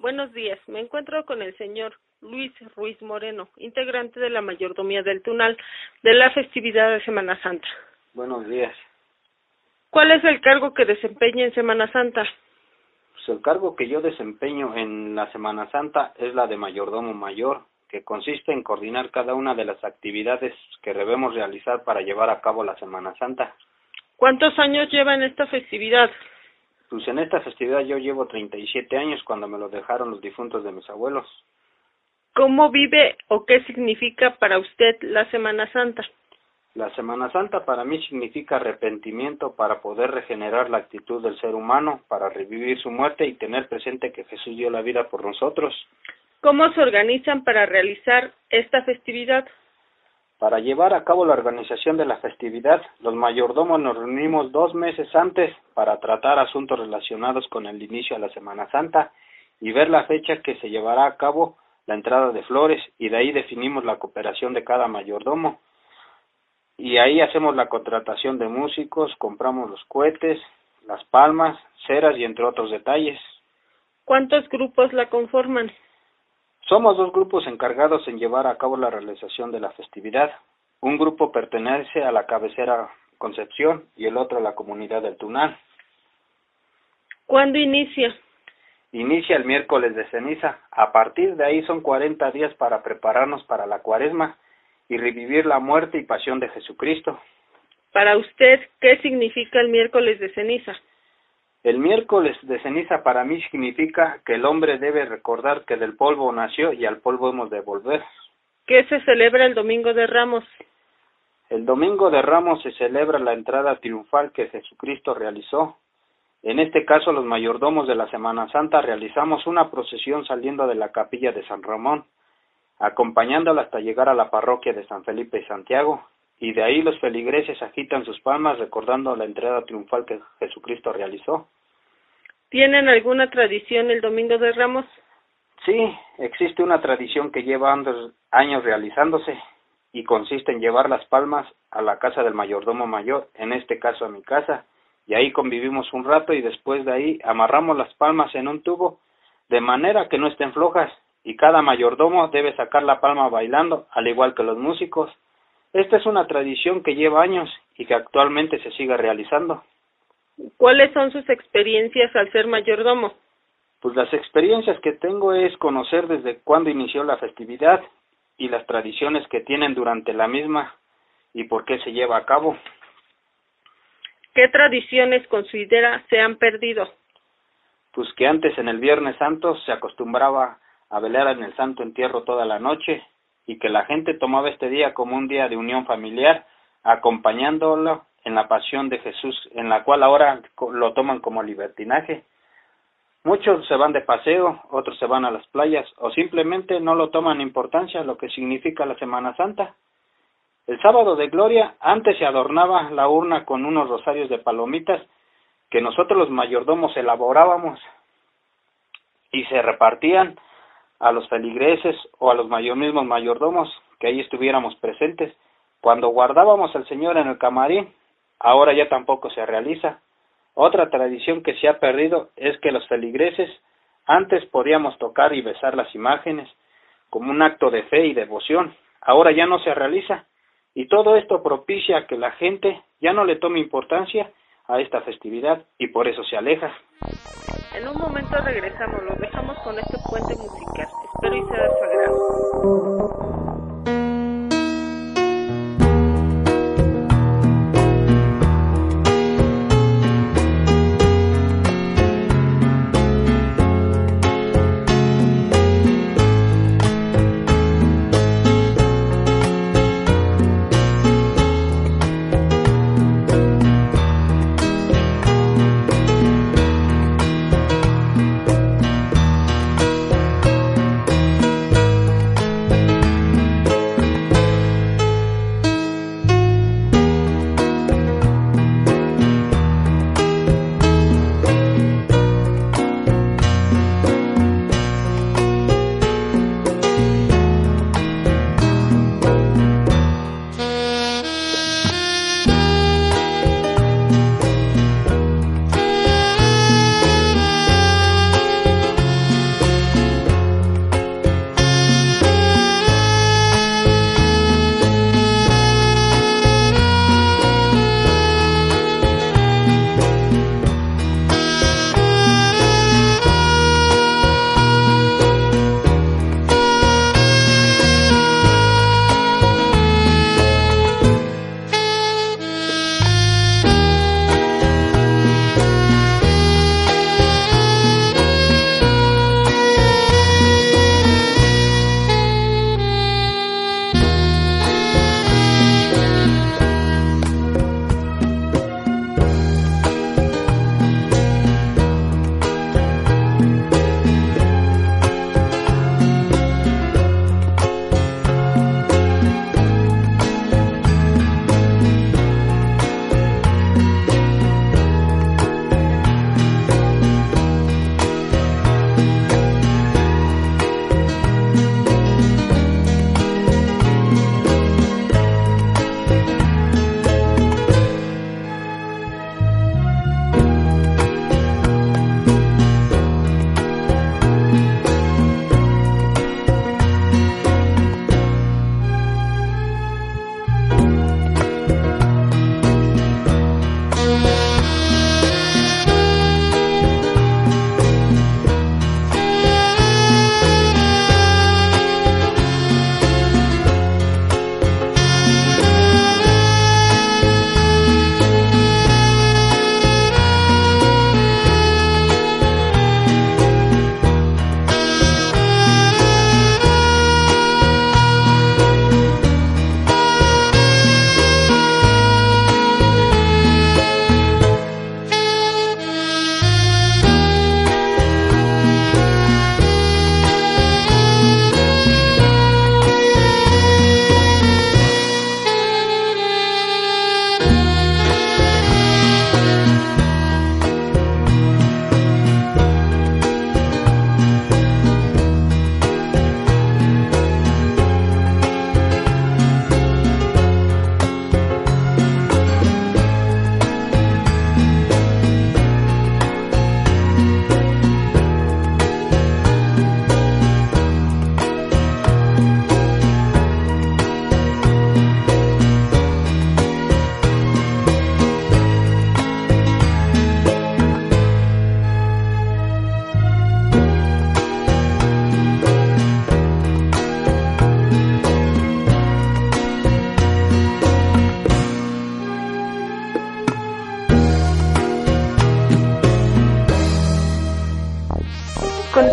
Buenos días, me encuentro con el señor Luis Ruiz Moreno, integrante de la mayordomía del Tunal de la festividad de Semana Santa. Buenos días. ¿Cuál es el cargo que desempeña en Semana Santa? Pues el cargo que yo desempeño en la Semana Santa es la de mayordomo mayor, que consiste en coordinar cada una de las actividades que debemos realizar para llevar a cabo la Semana Santa. ¿Cuántos años lleva en esta festividad? Pues en esta festividad yo llevo 37 años cuando me lo dejaron los difuntos de mis abuelos. ¿Cómo vive o qué significa para usted la Semana Santa? La Semana Santa para mí significa arrepentimiento para poder regenerar la actitud del ser humano, para revivir su muerte y tener presente que Jesús dio la vida por nosotros. ¿Cómo se organizan para realizar esta festividad? Para llevar a cabo la organización de la festividad, los mayordomos nos reunimos dos meses antes para tratar asuntos relacionados con el inicio de la Semana Santa y ver la fecha que se llevará a cabo la entrada de flores y de ahí definimos la cooperación de cada mayordomo y ahí hacemos la contratación de músicos, compramos los cohetes, las palmas, ceras y entre otros detalles. ¿Cuántos grupos la conforman? Somos dos grupos encargados en llevar a cabo la realización de la festividad. Un grupo pertenece a la cabecera Concepción y el otro a la comunidad del Tunal. ¿Cuándo inicia? Inicia el miércoles de ceniza. A partir de ahí son 40 días para prepararnos para la cuaresma y revivir la muerte y pasión de Jesucristo. Para usted, ¿qué significa el miércoles de ceniza? El miércoles de ceniza para mí significa que el hombre debe recordar que del polvo nació y al polvo hemos de volver. ¿Qué se celebra el Domingo de Ramos? El Domingo de Ramos se celebra la entrada triunfal que Jesucristo realizó. En este caso, los mayordomos de la Semana Santa realizamos una procesión saliendo de la capilla de San Ramón, acompañándola hasta llegar a la parroquia de San Felipe y Santiago, y de ahí los feligreses agitan sus palmas recordando la entrada triunfal que Jesucristo realizó. ¿Tienen alguna tradición el Domingo de Ramos? Sí, existe una tradición que lleva años realizándose y consiste en llevar las palmas a la casa del mayordomo mayor, en este caso a mi casa, y ahí convivimos un rato y después de ahí amarramos las palmas en un tubo de manera que no estén flojas y cada mayordomo debe sacar la palma bailando, al igual que los músicos. Esta es una tradición que lleva años y que actualmente se sigue realizando. ¿Cuáles son sus experiencias al ser mayordomo? Pues las experiencias que tengo es conocer desde cuándo inició la festividad y las tradiciones que tienen durante la misma y por qué se lleva a cabo. ¿Qué tradiciones considera se han perdido? Pues que antes en el Viernes Santo se acostumbraba a velar en el Santo Entierro toda la noche y que la gente tomaba este día como un día de unión familiar, acompañándolo en la pasión de Jesús, en la cual ahora lo toman como libertinaje. Muchos se van de paseo, otros se van a las playas o simplemente no lo toman importancia lo que significa la Semana Santa. El sábado de gloria antes se adornaba la urna con unos rosarios de palomitas que nosotros los mayordomos elaborábamos y se repartían a los feligreses o a los mismos mayordomos que ahí estuviéramos presentes. Cuando guardábamos al Señor en el camarín, ahora ya tampoco se realiza. Otra tradición que se ha perdido es que los feligreses antes podíamos tocar y besar las imágenes como un acto de fe y devoción. Ahora ya no se realiza y todo esto propicia que la gente ya no le tome importancia a esta festividad y por eso se aleja. En un momento regresamos, lo dejamos con este puente musical. Espero y sea de su agrado.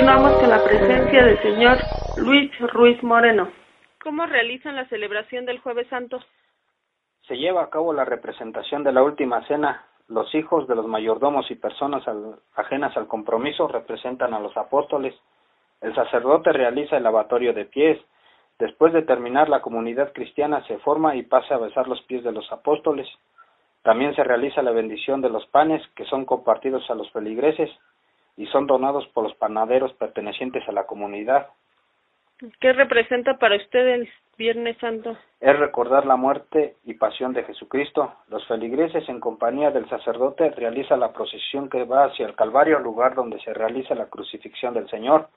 Continuamos con la presencia del señor Luis Ruiz Moreno. ¿Cómo realizan la celebración del Jueves Santo? Se lleva a cabo la representación de la última cena. Los hijos de los mayordomos y personas ajenas al compromiso representan a los apóstoles. El sacerdote realiza el lavatorio de pies. Después de terminar, la comunidad cristiana se forma y pasa a besar los pies de los apóstoles. También se realiza la bendición de los panes que son compartidos a los feligreses y son donados por los panaderos pertenecientes a la comunidad. ¿Qué representa para usted el Viernes Santo? Es recordar la muerte y pasión de Jesucristo. Los feligreses en compañía del sacerdote realizan la procesión que va hacia el Calvario, lugar donde se realiza la crucifixión del Señor.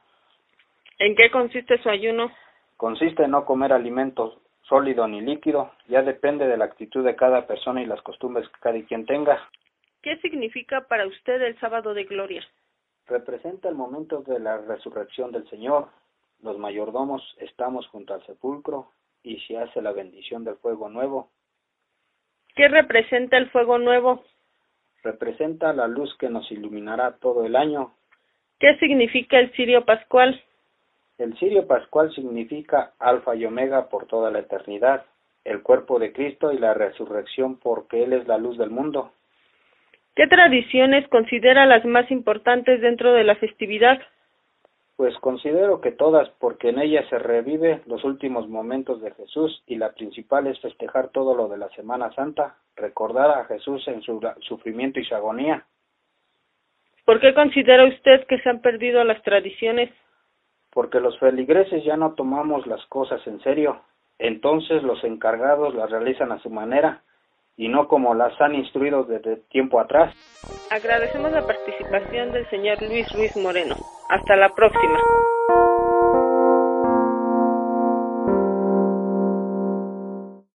¿En qué consiste su ayuno? Consiste en no comer alimentos sólido ni líquido, ya depende de la actitud de cada persona y las costumbres que cada quien tenga. ¿Qué significa para usted el sábado de gloria? Representa el momento de la resurrección del Señor. Los mayordomos estamos junto al sepulcro y se hace la bendición del fuego nuevo. ¿Qué representa el fuego nuevo? Representa la luz que nos iluminará todo el año. ¿Qué significa el cirio pascual? El cirio pascual significa alfa y omega por toda la eternidad, el cuerpo de Cristo y la resurrección porque Él es la luz del mundo. ¿Qué tradiciones considera las más importantes dentro de la festividad? Pues considero que todas, porque en ellas se revive los últimos momentos de Jesús y la principal es festejar todo lo de la Semana Santa, recordar a Jesús en su sufrimiento y su agonía. ¿Por qué considera usted que se han perdido las tradiciones? Porque los feligreses ya no tomamos las cosas en serio, entonces los encargados las realizan a su manera y no como las han instruido desde tiempo atrás. Agradecemos la participación del señor Luis Ruiz Moreno. Hasta la próxima.